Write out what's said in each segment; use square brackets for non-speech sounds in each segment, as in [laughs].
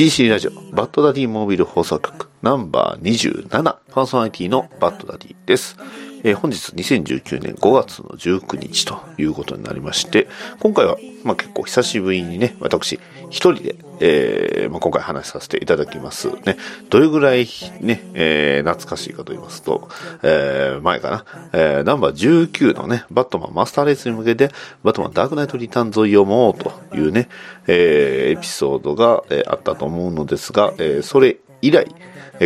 DC ラジオバッドダディモービル放送局ナンバー27パーソナリティのバッドダディです。えー本日2019年5月の19日ということになりまして、今回は、まあ、結構久しぶりにね、私一人で、えーまあ、今回話させていただきますね。どれぐらいね、えー懐かしいかと言いますと、え前かな、えナンバー19のね、バットマンマスターレースに向けて、バットマンダークナイトリターンズを読もうというね、えエピソードが、えあったと思うのですが、えそれ以来、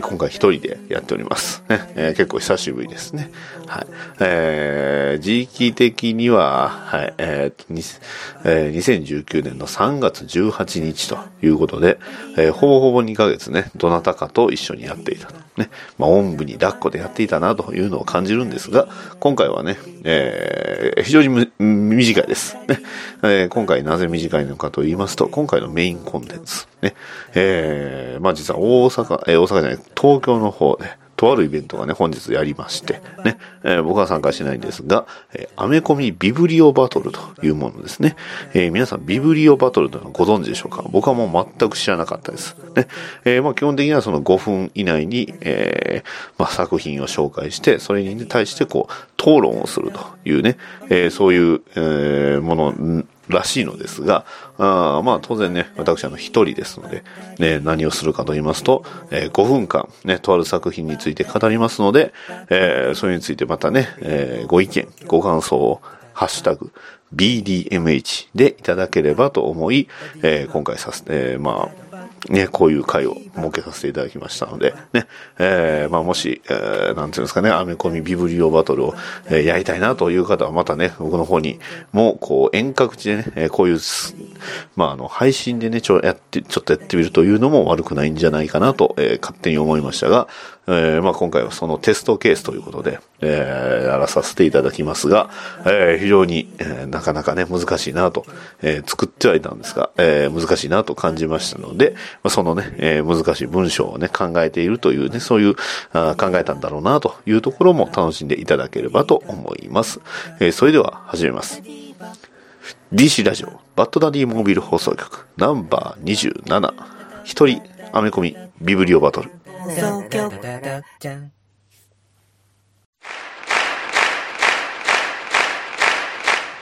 今回一人でやっております。えー結構久しぶりですね。はい。えー時期的には、はい、えーとえー2019年の3月18日ということで、えーほぼほぼ2ヶ月ね、どなたかと一緒にやっていたと。ね。まあ、おんぶに抱っこでやっていたなというのを感じるんですが、今回はね、えー非常に短いです。ね。えー今回なぜ短いのかと言いますと、今回のメインコンテンツ。ね。えーまあ実は大阪、えー大阪じゃない、東京の方で、とあるイベントがね、本日やりまして、ね、えー僕は参加しないんですが、えーアメコミビブリオバトルというものですね。えー皆さんビブリオバトルというのはご存知でしょうか？僕はもう全く知らなかったです。ね。えまあ基本的にはその5分以内に、えまあ作品を紹介して、それに対してこう、討論をするというね、えそういう、えものらしいのですが、あまあ当然ね、私あの一人ですので、ね、何をするかと言いますと、えー5分間ね、とある作品について語りますので、えーそれについてまたね、えーご意見、ご感想を、ハッシュタグ、BDMH でいただければと思い、えー今回させて、えーまあ、ね、こういう会を設けさせていただきましたので、ね、えーまあもし、えーなんていうんですかね、アメコミビブリオバトルを、えーやりたいなという方はまたね、僕の方にも、こう、遠隔地でね、こういう、まああの、配信でね、ちょ、やって、ちょっとやってみるというのも悪くないんじゃないかなと、えー勝手に思いましたが、えーまあ今回はそのテストケースということで、えーやらさせていただきますが、えー非常に、えーなかなかね、難しいなと、えー作ってはいたんですが、えー難しいなと感じましたので、まあ、そのね、えー難しい文章をね、考えているというね、そういう、あ考えたんだろうなというところも楽しんでいただければと思います。えーそれでは始めます。DC ラジオ、バッドダディモービル放送局、ナンバー27、一人、アメコミ、ビブリオバトル。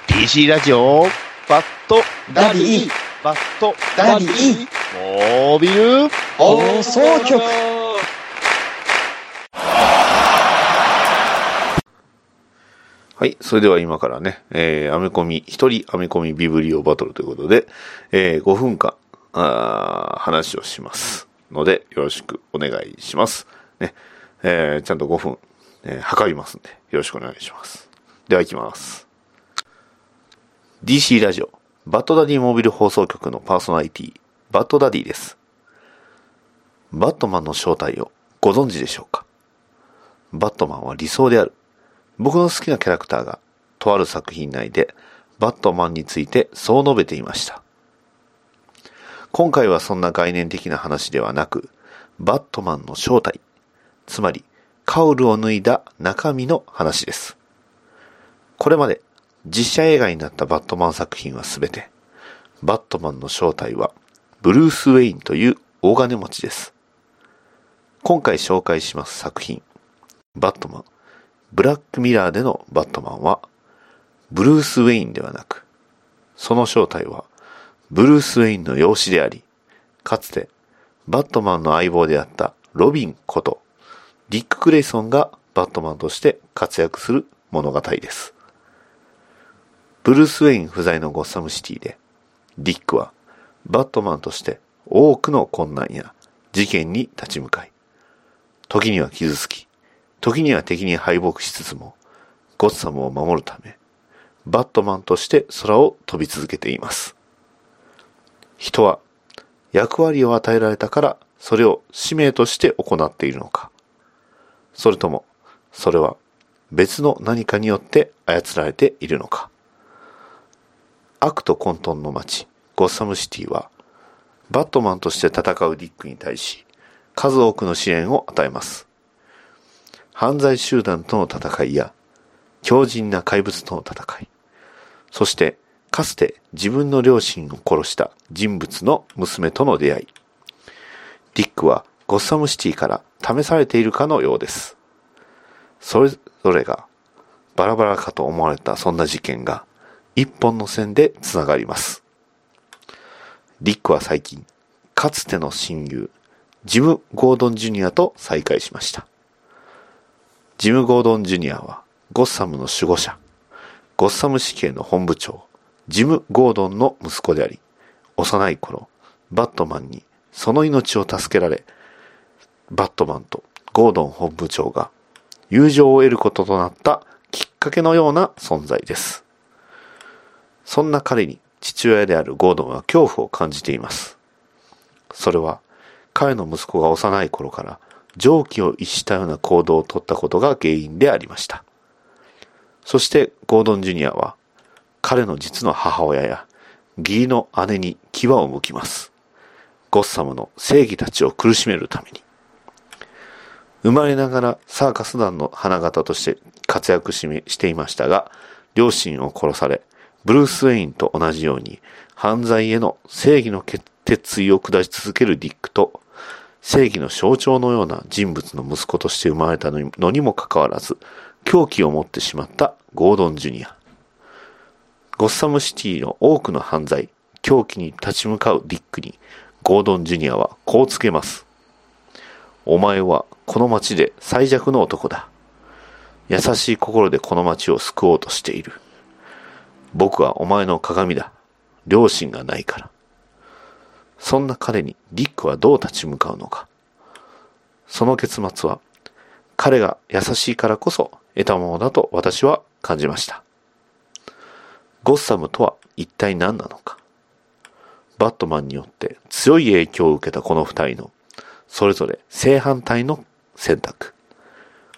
DC ラジオ、バッドダディ。バッドダディ。モービル放送局はい。それでは今からね、えー、アメコミ、一人アメコミビブリオバトルということで、えー、5分間、あ話をします。ので、よろしくお願いします。ね。えー、ちゃんと5分、えー測りますんで、よろしくお願いします。では行きます。DC ラジオ、バッドダディモービル放送局のパーソナリティ、バッドダディです。バットマンの正体をご存知でしょうか？バットマンは理想である。僕の好きなキャラクターが、とある作品内で、バットマンについてそう述べていました。今回はそんな概念的な話ではなく、バットマンの正体、つまり、カウルを脱いだ中身の話です。これまで、実写映画になったバットマン作品はすべて、バットマンの正体は、ブルース・ウェインという大金持ちです。今回紹介します作品、バットマン、ブラックミラーでのバットマンは、ブルース・ウェインではなく、その正体は、ブルース・ウェインの養子であり、かつて、バットマンの相棒であったロビンこと、ディック・クレイソンがバットマンとして活躍する物語です。ブルース・ウェイン不在のゴッサムシティで、ディックはバットマンとして多くの困難や事件に立ち向かい、時には傷つき、時には敵に敗北しつつも、ゴッサムを守るため、バットマンとして空を飛び続けています。人は役割を与えられたからそれを使命として行っているのかそれとも、それは別の何かによって操られているのか悪と混沌の街、ゴッサムシティは、バットマンとして戦うディックに対し、数多くの支援を与えます。犯罪集団との戦いや、強靭な怪物との戦い、そして、かつて自分の両親を殺した人物の娘との出会い。ディックはゴッサムシティから試されているかのようです。それぞれがバラバラかと思われたそんな事件が一本の線でつながります。ディックは最近、かつての親友、ジム・ゴードン・ジュニアと再会しました。ジム・ゴードン・ジュニアはゴッサムの守護者、ゴッサム市警の本部長、ジム・ゴードンの息子であり、幼い頃、バットマンにその命を助けられ、バットマンとゴードン本部長が友情を得ることとなったきっかけのような存在です。そんな彼に父親であるゴードンは恐怖を感じています。それは彼の息子が幼い頃から常軌を逸したような行動をとったことが原因でありました。そしてゴードン・ジュニアは彼の実の母親や義理の姉に牙を向きます。ゴッサムの正義たちを苦しめるために。生まれながらサーカス団の花形として活躍ししていましたが、両親を殺され、ブルース・ウェインと同じように犯罪への正義の決意を下し続けるディックと、正義の象徴のような人物の息子として生まれたのにもかかわらず、狂気を持ってしまったゴードン・ジュニア。ゴッサムシティの多くの犯罪、狂気に立ち向かうディックに、ゴードン・ジュニアはこう告げます。お前はこの町で最弱の男だ。優しい心でこの町を救おうとしている。僕はお前の鏡だ。両親がないから。そんな彼にディックはどう立ち向かうのか。その結末は、彼が優しいからこそ得たものだと私は感じました。ゴッサムとは一体何なのか。バットマンによって強い影響を受けたこの二人の、それぞれ正反対の選択。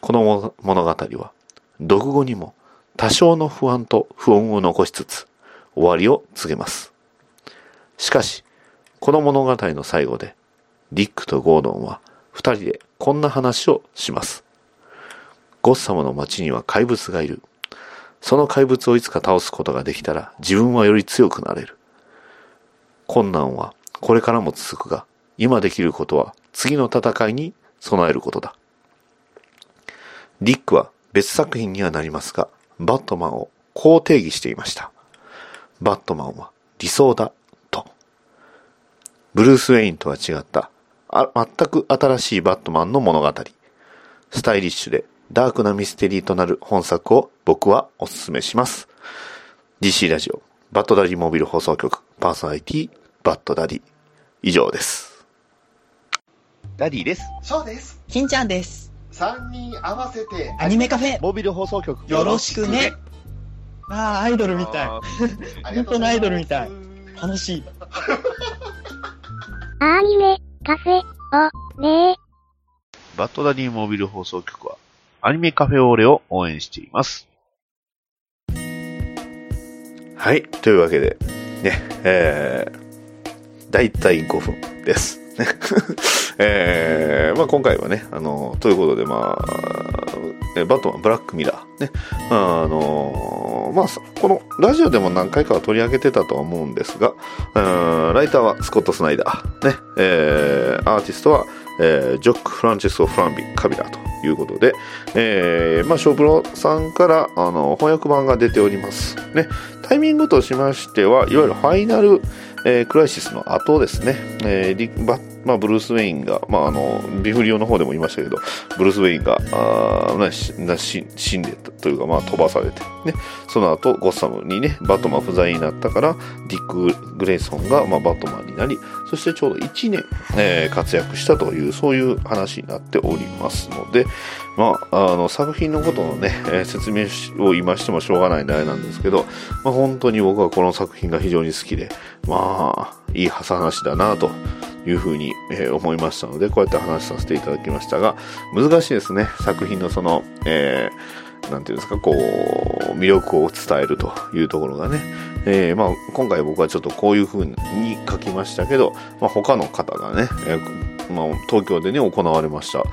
この物語は、読後にも多少の不安と不穏を残しつつ、終わりを告げます。しかし、この物語の最後で、ディックとゴードンは二人でこんな話をします。ゴッサムの街には怪物がいる。その怪物をいつか倒すことができたら自分はより強くなれる。困難はこれからも続くが、今できることは次の戦いに備えることだ。ディックは別作品にはなりますが、バットマンをこう定義していました。バットマンは理想だ、ブルース・ウェインとは違った、あ全く新しいバットマンの物語。スタイリッシュでダークなミステリーとなる本作を僕はお勧めします。DC ラジオ、バッドダディモビル放送局、パーソナリティ、バッドダディ。以上です。ダディです。そうです。金ちゃんです。3人合わせて、アニメカフェ、モビル放送局。よろしくね。ああ、アイドルみたい。本当のアイドルみたい。楽しい。アニメ、カフェ、を、ねバッドダディモビル放送局は、アニメカフェオーレを応援しています。はい。というわけで、ね、えー、だいたい5分です。ね [laughs] えー、まあ今回はね、あの、ということで、まあ、えバットマン、ブラックミラー、ね、あの、まあ、このラジオでも何回かは取り上げてたとは思うんですが、ライターはスコット・スナイダー、ね、えー、アーティストは、えージョック・フランチェスコ・フランビ・カビラということで、えーまあ、ショープロさんからあの翻訳版が出ております。ね、タイミングとしましては、いわゆるファイナル、えークライシスの後ですね、えーリバまあ、ブルース・ウェインが、まあ、あのビフリオの方でも言いましたけど、ブルース・ウェインがあなしし死んでたというか、まあ、飛ばされて、ね、その後ゴッサムにね、バットマン不在になったから、ディック・グレイソンが、まあ、バットマンになり、そしてちょうど1年、えー活躍したという、そういう話になっておりますので、まあ、あの作品のことのね、説明を今してもしょうがないんであれなんですけど、まあ、本当に僕はこの作品が非常に好きで、まあ、いい話だなと。いうふうに、えー思いましたので、こうやって話させていただきましたが、難しいですね。作品のその、えーなんていうんですか、こう、魅力を伝えるというところがね。えーまあ、今回僕はちょっとこういう風に書きましたけど、まあ、他の方がね、えーまあ、東京でね、行われました、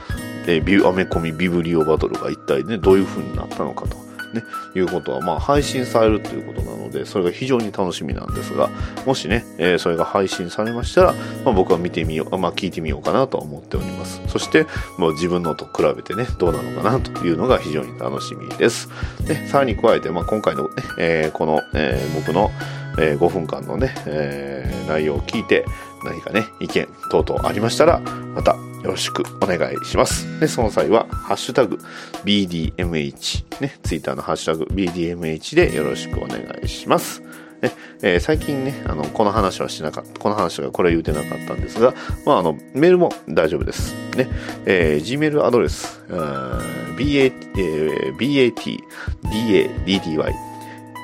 えービュアメコミビブリオバトルが一体ね、どういう風になったのかと。ね、いうことは、まあ、配信されるということなので、それが非常に楽しみなんですが、もしね、えーそれが配信されましたら、まあ、僕は見てみよう、まあ、聞いてみようかなと思っております。そして、もう自分のと比べてね、どうなのかなというのが非常に楽しみです。で、さらに加えて、まあ、今回のね、えーこの、えー僕の、え5分間のね、え内容を聞いて、何かね、意見等々ありましたら、またよろしくお願いします。で、その際は、ハッシュタグ BDMH、ね、ツイッターのハッシュタグ BDMH でよろしくお願いします。ねえー最近ね、あの、この話はしなかった、この話がこれ言うてなかったんですが、まあ、あの、メールも大丈夫です。ね、えー Gmail アドレス、あー BA、え BAT、DA、DDY、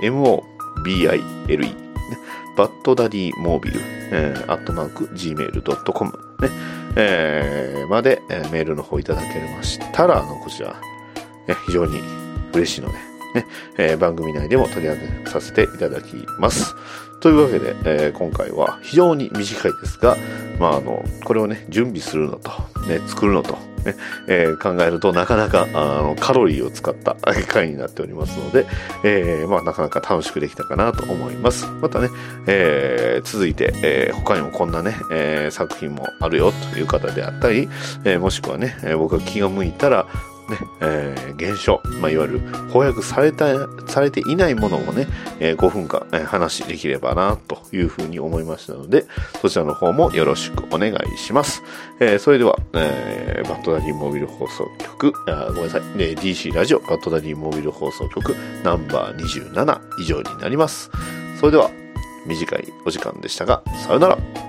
MOBILE、ね、バッドダディモービル、えー、アットマーク、gmail.com、ね、えーまで、えーメールの方いただけましたら、あの、こちら、ね、非常に嬉しいので、ね、[laughs] えー番組内でも取り上げさせていただきます。というわけで、えー今回は非常に短いですが、まあ、あの、これをね、準備するのと、ね、作るのと、ね、えー考えるとなかなか、あの、カロリーを使った [laughs] 回になっておりますので、えーまあ、なかなか楽しくできたかなと思います。またね、えー続いて、え他にもこんなね、え作品もあるよという方であったり、えもしくはね、僕が気が向いたら、ね、えー現象、まあ、いわゆる翻訳された、されていないものをね、えー5分間、えー話できればな、というふうに思いましたので、そちらの方もよろしくお願いします。えーそれでは、えーバッドダディモビル放送局、あごめんなさい、えー DC ラジオバッドダディモビル放送局ナンバー27以上になります。それでは、短いお時間でしたが、さよなら。